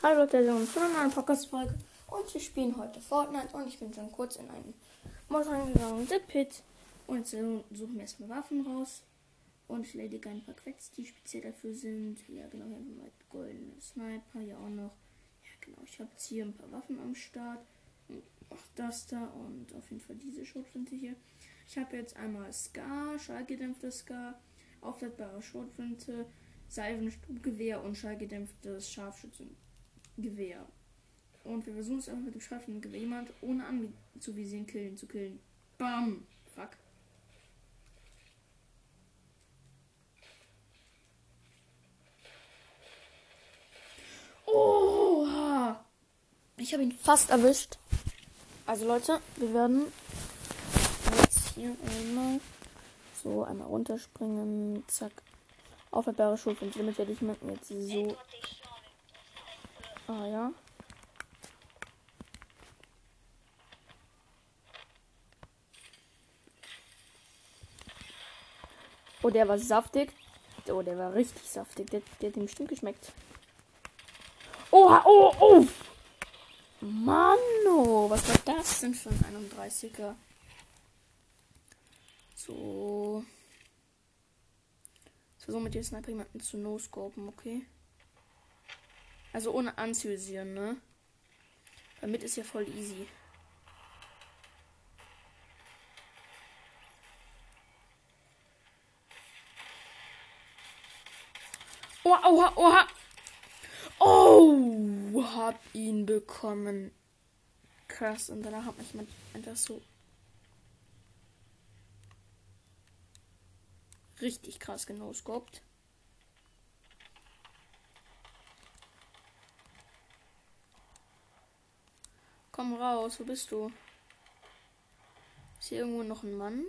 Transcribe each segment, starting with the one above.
Hallo Leute, sind zu einer neuen Podcast-Folge und wir spielen heute Fortnite und ich bin schon kurz in einen Mod reingegangen, The Pit und jetzt suchen wir erstmal Waffen raus und ich lege ein paar Quets, die speziell dafür sind. Ja genau, hier haben wir mal goldene Sniper, ja auch noch. Ja genau, ich habe jetzt hier ein paar Waffen am Start auch das da und auf jeden Fall diese Schrotflinte hier. Ich habe jetzt einmal Scar, schallgedämpftes Scar, aufladbare Schrotflinte, Salvenstubgewehr und schallgedämpftes Scharfschützengewehr. Und wir versuchen es einfach mit dem Scharfschützengewehr jemand ohne anzuvisieren killen zu killen. Bam! Fuck. Oha! Ich habe ihn fast erwischt. Also Leute, wir werden jetzt hier einmal so einmal runterspringen. Zack. Aufladbare Schulflinte. Damit werde ich mit jetzt so. Ah ja. Oh, der war saftig. Oh, der war richtig saftig. Der, der hat dem bestimmt geschmeckt. Oh, oh, oh! Mann, oh, was war das denn für ein 31er? So. Ich versuche mit dem Sniper jemanden zu no-scopen, okay? Also ohne anzuvisieren, ne? Damit ist ja voll easy. Oha, oha, oha. Oh, hab ihn bekommen. Krass. Und danach hat mich einfach so richtig krass genoscoped. Komm raus, wo bist du? Ist hier irgendwo noch ein Mann?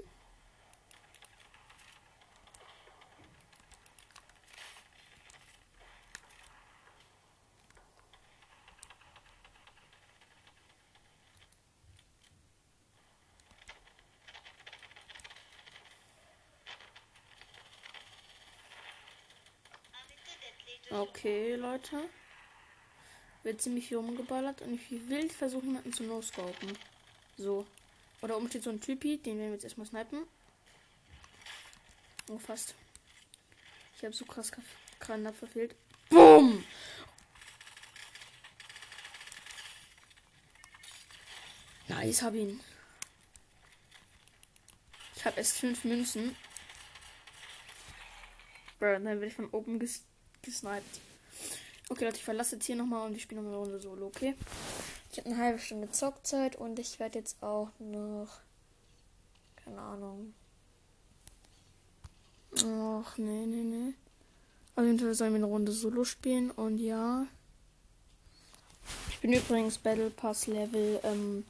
Okay, Leute. Wird ziemlich viel rumgeballert und ich will versuchen, jemanden zu no-scopen. So. Oder oben steht so ein Typi, den werden wir jetzt erstmal snipen. Oh, fast. Ich habe so krass Granat verfehlt. Boom! Nice, hab ihn. Ich habe erst fünf Münzen. Bro, dann werde ich von oben ges gesniped. Okay, Leute, ich verlasse jetzt hier nochmal und ich spiele nochmal eine Runde Solo, okay? Ich habe eine halbe Stunde Zockzeit und ich werde jetzt auch noch. Keine Ahnung. Ach, nee, nee, nee. Auf jeden Fall sollen wir eine Runde Solo spielen und ja. Ich bin übrigens Battle Pass Level. Ähm,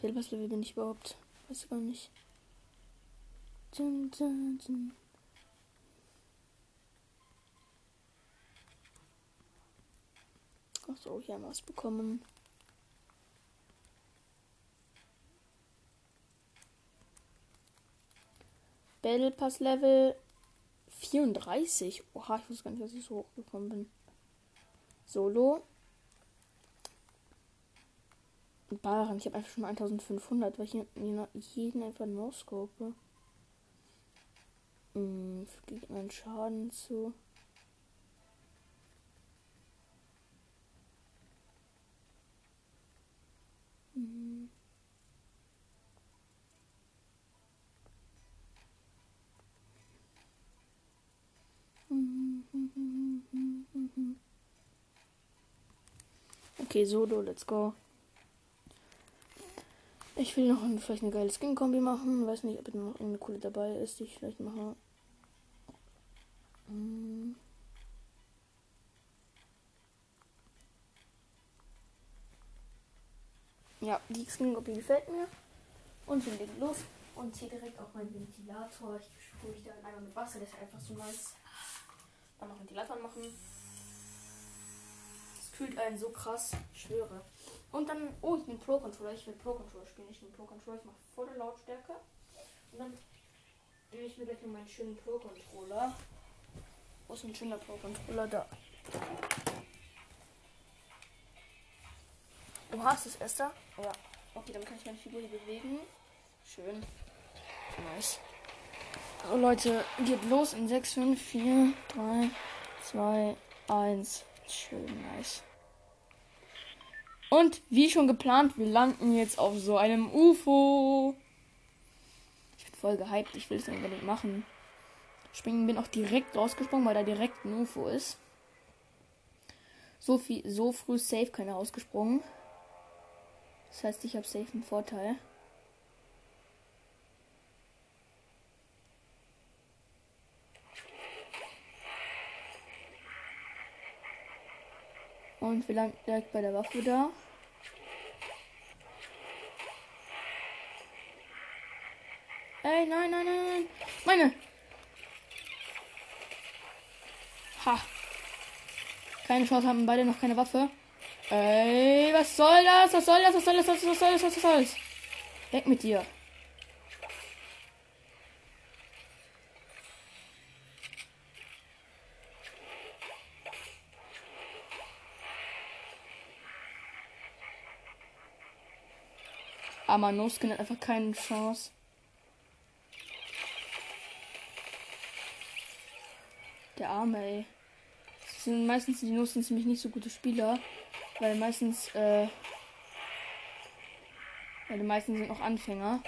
Battle Pass Level bin ich überhaupt. Weiß ich gar nicht. Dun, dun, dun. Achso, hier haben wir es bekommen. Battle Pass Level 34. Oha, ich wusste gar nicht, dass ich so hochgekommen bin. Solo. Baren, ich habe einfach schon 1500, weil ich jeden einfach no-scope. Hm, fügt einen Schaden zu. Okay, Solo, let's go. Ich will noch ein, vielleicht eine geile Skin-Kombi machen. Weiß nicht, ob noch irgendeine coole dabei ist, die ich vielleicht mache. Hm. Ja, die Skin-Kombi gefällt mir. Und wir legen los. Und hier direkt auch mein Ventilator. Ich sprühe ich dann einmal mit Wasser, das ist einfach so nice. Dann noch Ventilator machen. Das kühlt einen so krass, ich schwöre. Und dann, oh, ich bin Pro-Controller. Ich will Pro-Controller spielen. Ich bin Pro-Controller. Ich mache volle Lautstärke. Und dann nehme ich mir gleich noch meinen schönen Pro-Controller. Wo ist ein schöner Pro-Controller da? Du hast es, Esther? Ja. Okay, dann kann ich meine Figur hier bewegen. Schön. Nice. So, Leute, geht los in 6, 5, 4, 3, 2, 1. Schön, nice. Und wie schon geplant, wir landen jetzt auf so einem UFO. Ich bin voll gehypt, ich will es unbedingt machen. Springen bin auch direkt rausgesprungen, weil da direkt ein UFO ist. So viel, so früh safe keiner rausgesprungen. Das heißt, ich habe safe einen Vorteil. Und wir landen direkt bei der Waffe da. Ey, nein, nein, nein, nein. Meine. Ha. Keine Chance haben beide noch keine Waffe. Ey, was soll das? Was soll das? Was soll das? Was soll das? Was soll das? Weg mit dir. Aber No-Skin hat einfach keine Chance. Der Arme, ey. Das sind meistens die No-Skins ziemlich nicht so gute Spieler. Weil meistens, äh. Weil die meisten sind noch Anfänger.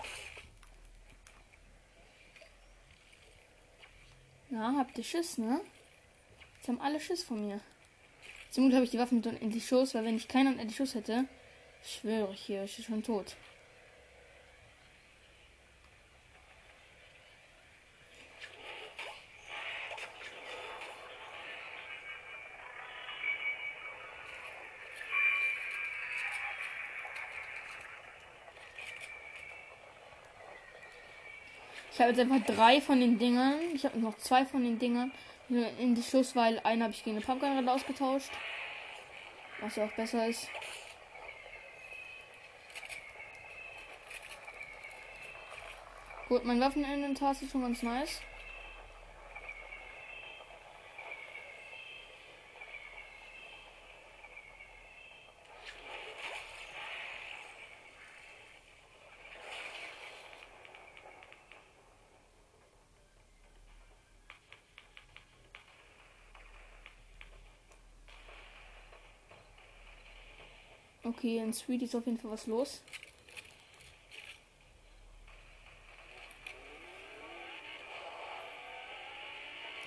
Na, habt ihr Schiss, ne? Jetzt haben alle Schiss von mir. Zum Glück habe ich die Waffen mit unendlich Schuss, weil wenn ich keinen unendlich Schuss hätte, schwöre ich hier, ich bin schon tot. Ich habe jetzt einfach drei von den Dingern. Ich habe noch zwei von den Dingern in die Schuss, weil einen habe ich gegen eine Pumpgun ausgetauscht. Was ja auch besser ist. Gut, mein Waffeninventar ist schon ganz nice. Okay, in Sweet ist auf jeden Fall was los.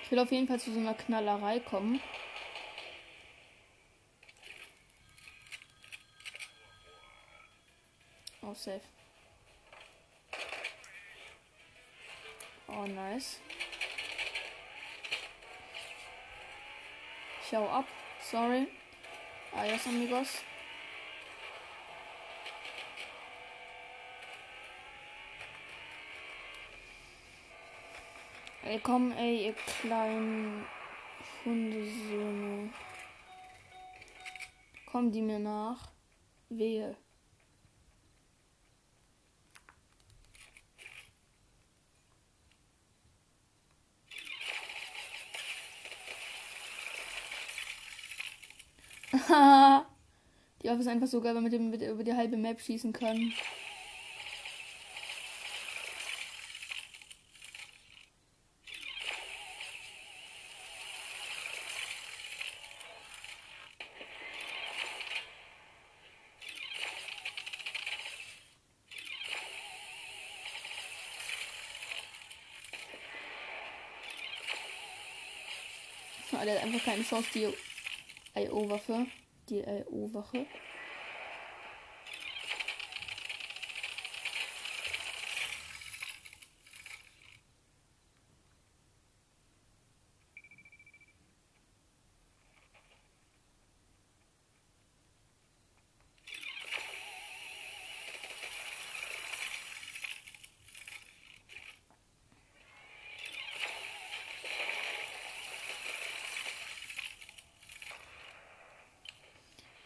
Ich will auf jeden Fall zu so einer Knallerei kommen. Oh, safe. Oh, nice. Schau ab. Sorry. Adios, amigos. Ey, komm, ey, ihr kleinen Hundesöhne. Kommen die mir nach? Wehe. die Waffe ist einfach so geil, weil wir mit dem über die halbe Map schießen können. Der hat einfach keine Chance, die IO-Waffe. Die IO-Wache.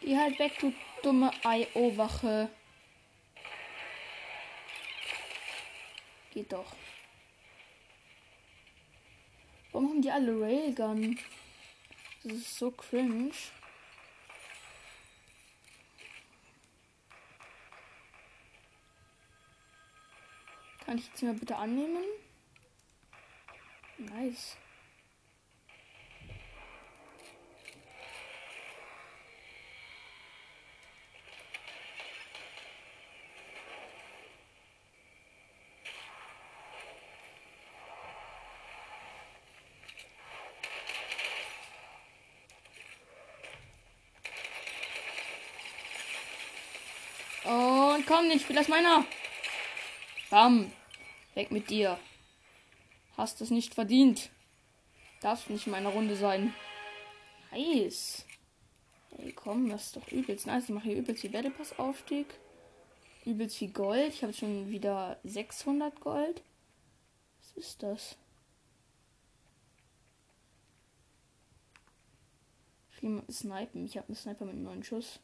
Geh halt weg, du dumme IO-Wache. Geht doch. Warum haben die alle Railgun? Das ist so cringe. Kann ich jetzt mal bitte annehmen? Nice. Komm, den Spieler ist meiner. Bam. Weg mit dir. Hast es nicht verdient. Darfst nicht in meiner Runde sein. Nice. Ey, komm, das ist doch übelst nice. Ich mache hier übelst viel Battle Pass Aufstieg. Übelst viel Gold. Ich habe schon wieder 600 Gold. Was ist das? Viel Snipen. Ich habe einen Sniper mit neun Schuss.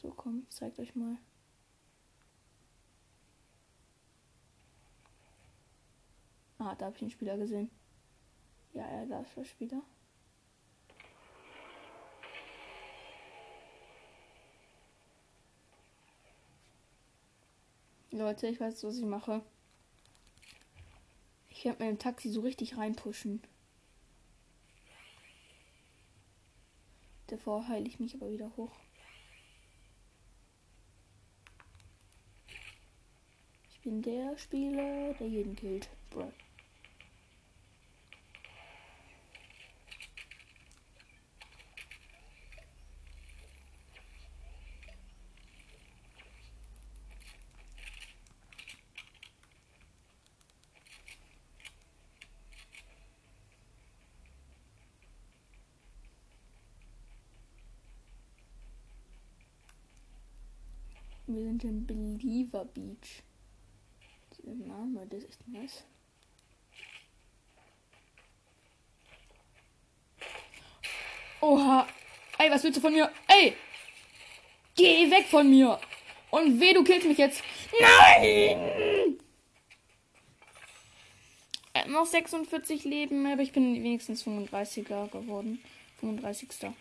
So, komm, zeigt euch mal. Ah, da habe ich einen Spieler gesehen. Ja, ja, da ist der Spieler. Leute, ich weiß, was ich mache. Ich werde mit dem Taxi so richtig reinpushen. Davor heile ich mich aber wieder hoch. Ich bin der Spieler, der jeden killt. Bro. Wir sind im Believer Beach. Der Name, das ist nice. Oha. Ey, was willst du von mir? Ey! Geh weg von mir! Und weh, du killst mich jetzt. Nein! Er noch 46 Leben, aber ich bin wenigstens 35er geworden. 35. So.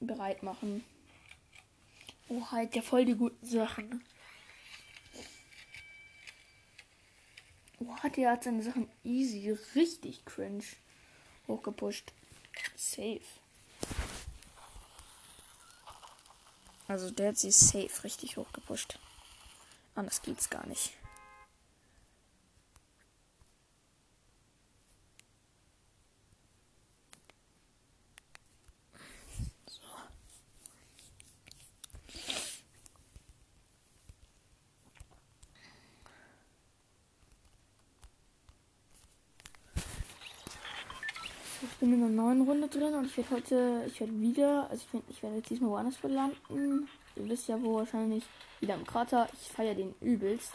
Bereit machen. Oh, halt ja voll die guten Sachen. Oh, hat der hat seine Sachen easy, richtig cringe hochgepusht. Safe. Also der hat sie safe richtig hochgepusht. Anders geht's gar nicht. Bin in einer neuen Runde drin und ich werde heute, ich werde wieder, also ich, ich werde jetzt diesmal woanders landen. Ihr wisst ja wo wahrscheinlich, wieder im Krater. Ich feiere den übelst.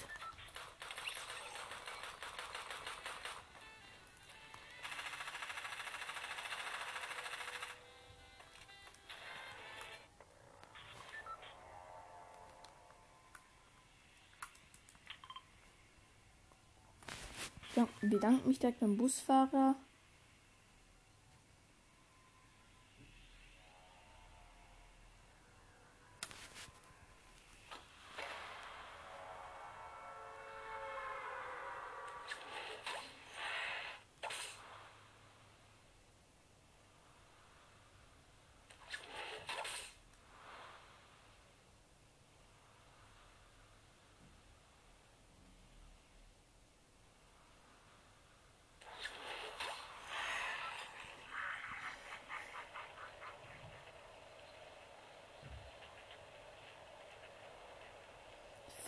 Ich bedanke mich direkt beim Busfahrer.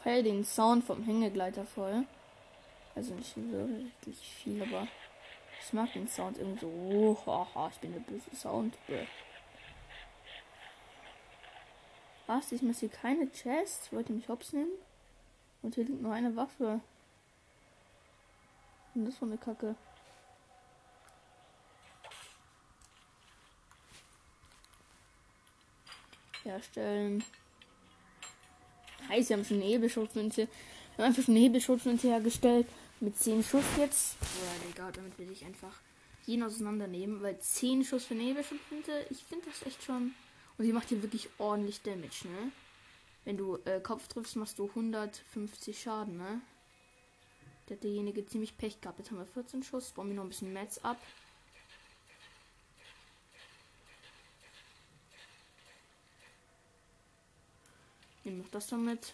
Feiere den Sound vom Hängegleiter voll. Also nicht wirklich viel, aber ich mag den Sound irgendwie so. Oh, haha, ich bin der böse Sound. Was? Ich muss hier keine Chest. Wollt ihr mich hops nehmen? Und hier liegt nur eine Waffe. Und das war eine Kacke. Herstellen. Heißt, sie haben schon eine Hebelschutzmünze. Wir haben einfach schon eine Hebelschutzmünze hergestellt. Mit 10 Schuss jetzt. Boah, Digga, damit will ich einfach jeden auseinandernehmen, weil 10 Schuss für Nebel schon finde, ich finde das echt schon. Und die macht hier wirklich ordentlich Damage, ne? Wenn du äh, Kopf triffst, machst du 150 Schaden, ne? Der hat derjenige ziemlich Pech gehabt. Jetzt haben wir 14 Schuss. Bauen wir noch ein bisschen Metz ab. Nehmen noch das damit.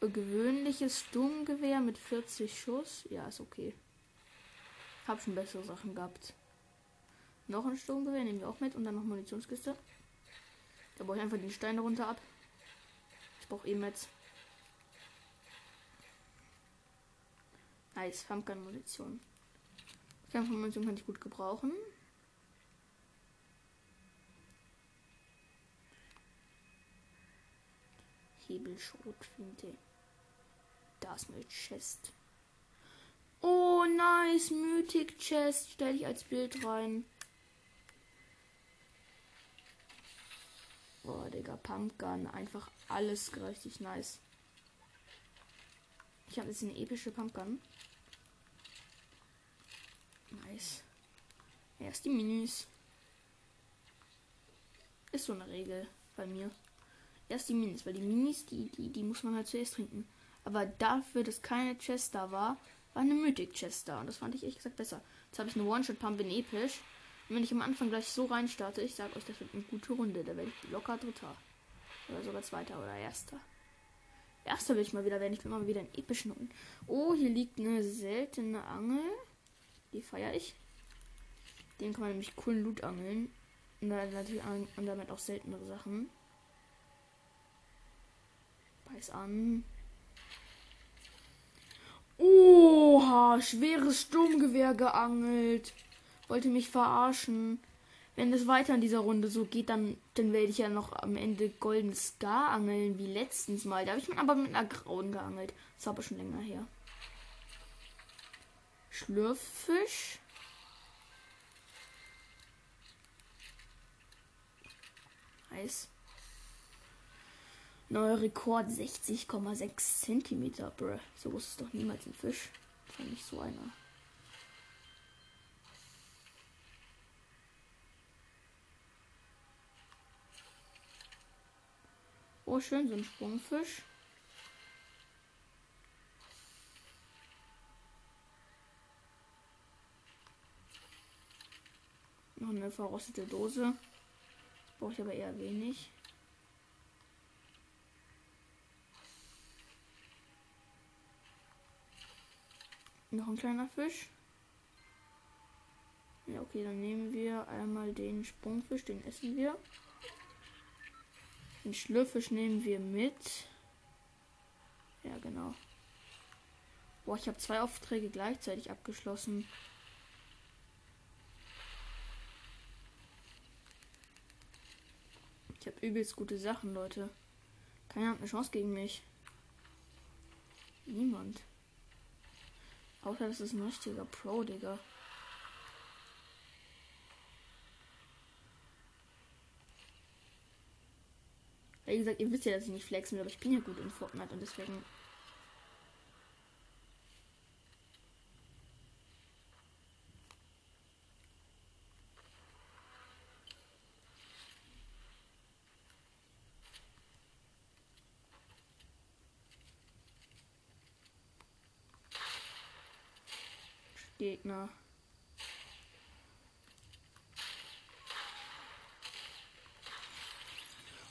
Gewöhnliches Sturmgewehr mit 40 Schuss. Ja, ist okay. Hab schon bessere Sachen gehabt. Noch ein Sturmgewehr nehmen wir auch mit und dann noch Munitionskiste. Da baue ich einfach den Stein runter ab. Ich brauche eh Metz. Nice, Pumpgun-Munition. Kampfmunition kann ich gut gebrauchen. Hebelschrotflinte. Da ist eine Chest. Oh, nice. Mythic Chest. Stelle ich als Bild rein. Boah, Digga, Pumpgun. Einfach alles richtig nice. Ich habe jetzt eine epische Pumpgun. Nice. Erst die Minis. Ist so eine Regel bei mir. Erst die Minis, weil die Minis, die, die, die muss man halt zuerst trinken. Aber dafür, dass keine Chest da war, war eine Mythic Chest da. Und das fand ich ehrlich gesagt besser. Jetzt habe ich eine One-Shot-Pump in episch. Und wenn ich am Anfang gleich so reinstarte, ich sag euch, das wird eine gute Runde. Da werde ich locker Dritter. Oder sogar Zweiter oder Erster. Erster will ich mal wieder werden. Ich will mal wieder einen epischen holen. Oh, hier liegt eine seltene Angel. Die feiere ich. Den kann man nämlich coolen Loot angeln. Und natürlich an, und damit auch seltenere Sachen. Beiß an. Oha, schweres Sturmgewehr geangelt. Wollte mich verarschen. Wenn es weiter in dieser Runde so geht, dann, dann werde ich ja noch am Ende Golden Scar angeln, wie letztens mal. Da habe ich aber mit einer grauen geangelt. Das war aber schon länger her. Schlürffisch. Nice. Neuer Rekord 60,6 Zentimeter, bruh. So groß ist doch niemals ein Fisch. War nicht so einer. Oh, schön, so ein Sprungfisch. Noch eine verrostete Dose. Brauche ich aber eher wenig. Noch ein kleiner Fisch. Ja, okay, dann nehmen wir einmal den Sprungfisch, den essen wir. Den Schlürfisch nehmen wir mit. Ja, genau. Boah, ich habe zwei Aufträge gleichzeitig abgeschlossen. Ich habe übelst gute Sachen, Leute. Keiner hat eine Chance gegen mich. Niemand. Außer das ist ein richtiger Pro, Digga. Wie gesagt, ihr wisst ja, dass ich nicht flexen will, aber ich bin ja gut in Fortnite und deswegen Gegner.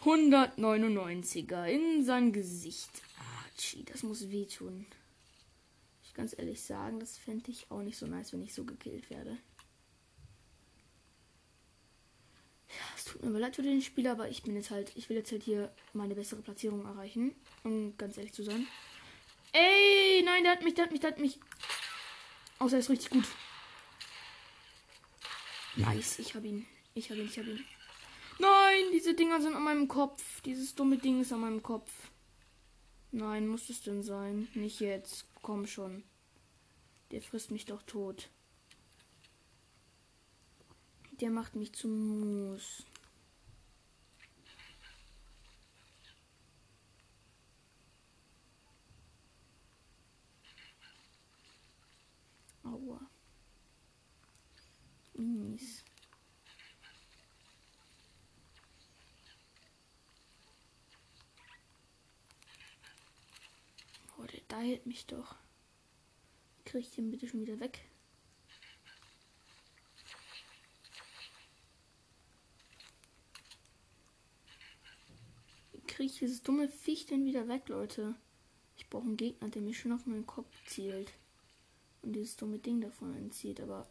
Hundertneunundneunziger in sein Gesicht. Archie, das muss wehtun. Ich ganz ehrlich sagen, das fände ich auch nicht so nice, wenn ich so gekillt werde. Ja, es tut mir leid für den Spieler, aber ich bin jetzt halt, ich will jetzt halt hier meine bessere Platzierung erreichen, um ganz ehrlich zu sein. Ey, nein, der hat mich, der hat mich, der hat mich. Außer er ist richtig gut. Nice, ich hab ihn. Ich hab ihn, ich hab ihn. Nein, diese Dinger sind an meinem Kopf. Dieses dumme Ding ist an meinem Kopf. Nein, muss es denn sein? Nicht jetzt. Komm schon. Der frisst mich doch tot. Der macht mich zum Mus. mies. Oh, der da hält mich doch. Krieg ich den bitte schon wieder weg? Krieg ich dieses dumme Viech denn wieder weg, Leute? Ich brauche einen Gegner, der mir schon auf meinen Kopf zielt. Und dieses dumme Ding davon entzieht, aber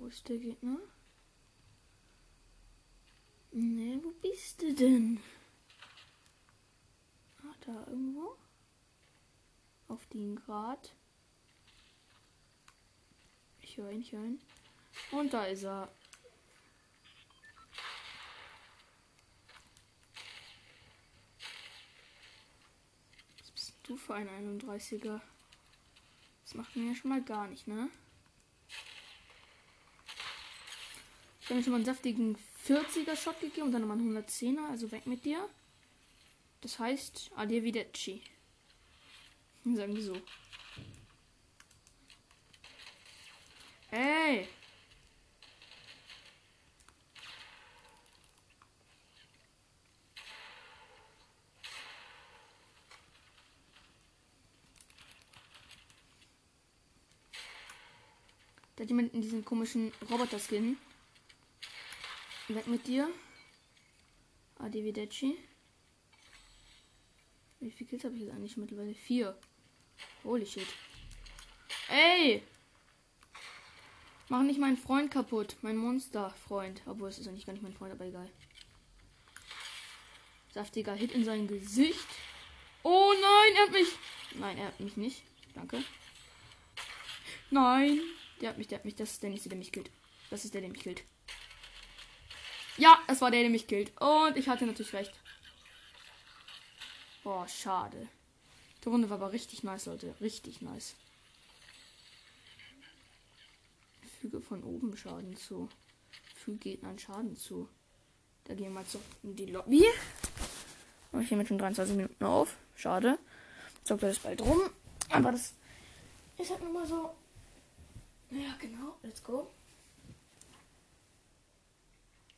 Wo ist der Gegner? Ne, wo bist du denn? Ah, da irgendwo. Auf den Grad. Ich höre ihn, ich höre ihn. Und da ist er. Was bist du für ein 31er? Das macht mir ja schon mal gar nicht, ne? Ich habe schon mal einen saftigen 40er Shot gegeben und dann nochmal einen 110er, also weg mit dir. Das heißt, Arrivederci. Sagen wir so. Ey! Da hat jemand in diesen komischen Roboter-Skin. Weg mit dir. Adivideci. Wie viele Kills habe ich jetzt eigentlich mittlerweile? Vier. Holy shit. Ey! Mach nicht meinen Freund kaputt. Mein Monster-Freund. Obwohl, es ist eigentlich gar nicht mein Freund, aber egal. Saftiger Hit in sein Gesicht. Oh nein, er hat mich. Nein, er hat mich nicht. Danke. Nein. Der hat mich, der hat mich. Das ist der nächste, der mich killt. Das ist der, der mich killt. Ja, es war der, der mich killt. Und ich hatte natürlich recht. Boah, schade. Die Runde war aber richtig nice, Leute. Richtig nice. Füge von oben Schaden zu. Füge Gegnern Schaden zu. Da gehen wir mal zurück in die Lobby. Und ich nehme schon 23 Minuten auf. Schade. Zockt das bald rum. Aber das ist halt nur mal so. Ja, genau. Let's go.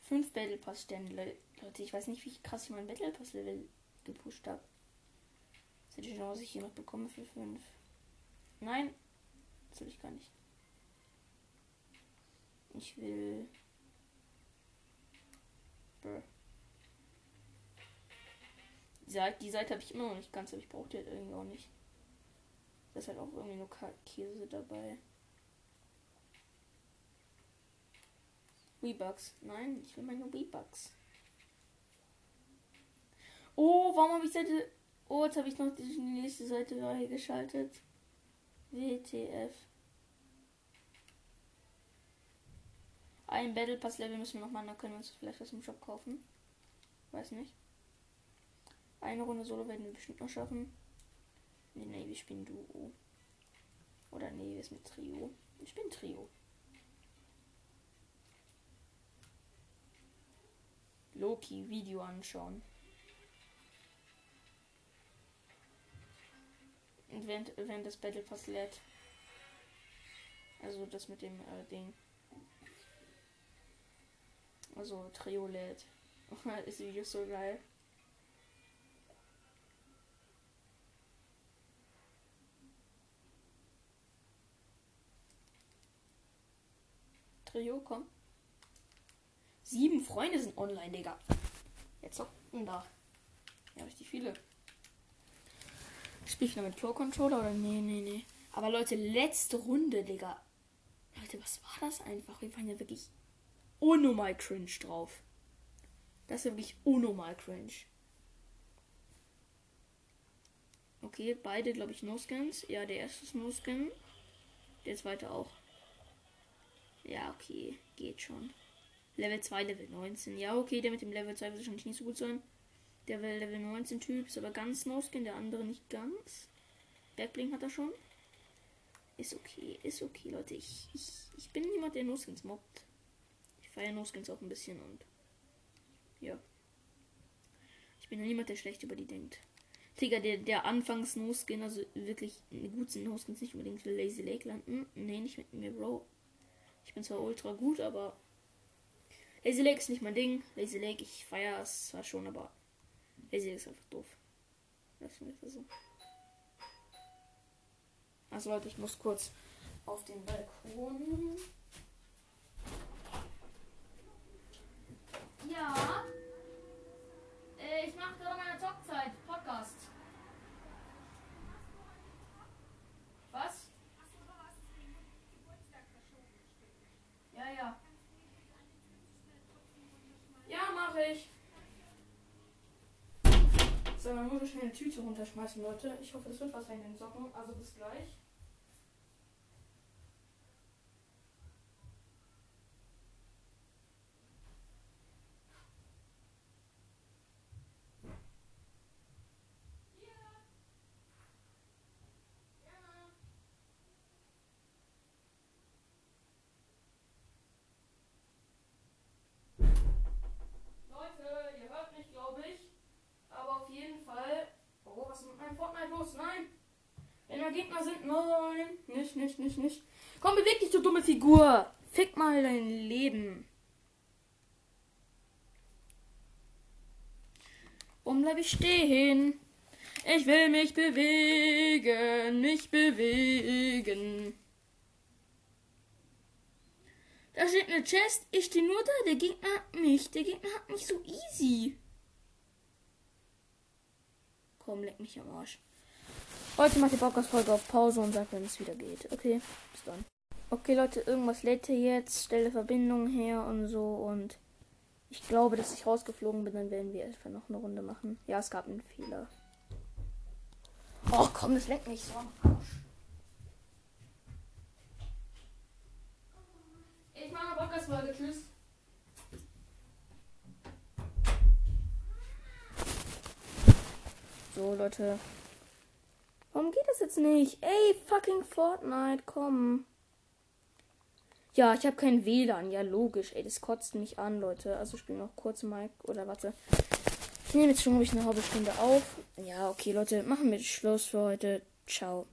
5 Battle Pass Sterne. Leute, ich weiß nicht, wie krass ich mein Battle Pass Level gepusht habe. Seht ihr schon, was ich hier noch bekomme für 5? Nein, das will ich gar nicht. Ich will. Brr. Die Seite, Seite habe ich immer noch nicht ganz, aber ich brauche die halt irgendwie auch nicht. Da ist halt auch irgendwie nur Käse dabei. V-Bucks. Nein, ich will meine V-Bucks. Oh, warum habe ich Seite. Oh, jetzt habe ich noch die nächste Seite geschaltet. WTF. Ein Battle Pass Level müssen wir noch mal, dann können wir uns vielleicht was im Shop kaufen. Weiß nicht. Eine Runde Solo werden wir bestimmt noch schaffen. Nee, nee, wir spielen Duo. Oder nee, wir sind Trio. Wir spielen Trio. Loki Video anschauen. Und während, während das Battle Pass lädt. Also das mit dem äh, Ding. Also Trio lädt. ist Video so geil. Trio, komm. Sieben Freunde sind online, Digga. Jetzt zocken da. Ja, richtig viele. Spiel ich noch mit Pro Controller oder? Nee, nee, nee. Aber Leute, letzte Runde, Digga. Leute, was war das einfach? Wir waren ja wirklich unnormal cringe drauf. Das ist wirklich unnormal cringe. Okay, beide, glaube ich, No-Scans. Ja, der erste ist No-Scan. Der zweite auch. Ja, okay. Geht schon. Level 2, Level 19. Ja, okay, der mit dem Level 2 wird wahrscheinlich nicht so gut sein. Der Level 19 Typ ist aber ganz No-Skin, der andere nicht ganz. Backblink hat er schon. Ist okay, ist okay, Leute. Ich, ich, ich bin niemand, der No-Skins mobbt. Ich feiere No-Skins auch ein bisschen und. Ja. Ich bin niemand, der schlecht über die denkt. Digga, der, der anfangs No-Skin, also wirklich gut sind No-Skins nicht unbedingt will Lazy Lake landen. Nee, nicht mit mir, Bro. Ich bin zwar ultra gut, aber Lazy Lake ist nicht mein Ding. Lazy Lake, ich feiere es zwar schon, aber Lazy Lake ist einfach doof. Das so. Also Leute, ich muss kurz auf den Balkon. Ja. Äh, ich mache gerade meine Talkzeit Podcast. Was? Ja, ja. Ja, mache ich. So, man muss schnell eine Tüte runterschmeißen, Leute. Ich hoffe, es wird was in den Socken. Also bis gleich. Leute, ihr hört mich, glaube ich. Aber auf jeden Fall. Oh, was ist mit Nein! Wenn da Gegner sind, nein! Nicht, nicht, nicht, nicht. Komm, beweg dich, du dumme Figur! Fick mal dein Leben. Warum bleib ich stehen? Ich will mich bewegen, mich bewegen. Da steht eine Chest, ich stehe nur da, der Gegner hat mich. Der Gegner hat mich so easy. Komm, leck mich am Arsch. Heute macht die Podcast-Folge auf Pause und sagt, wenn es wieder geht. Okay, bis dann. Okay, Leute, irgendwas lädt hier jetzt. Stelle Verbindung her und so. Und ich glaube, dass ich rausgeflogen bin. Dann werden wir einfach noch eine Runde machen. Ja, es gab einen Fehler. Oh, komm, das leckt mich so am Arsch. Ich mache eine Podcast-Folge. Tschüss. So, Leute. Warum geht das jetzt nicht? Ey, fucking Fortnite, komm. Ja, ich habe kein WLAN. Ja, logisch. Ey, das kotzt mich an, Leute. Also ich spiele noch kurz Mike. Oder warte. Ich nehme jetzt schon ruhig eine halbe Stunde auf. Ja, okay, Leute. Machen wir Schluss für heute. Ciao.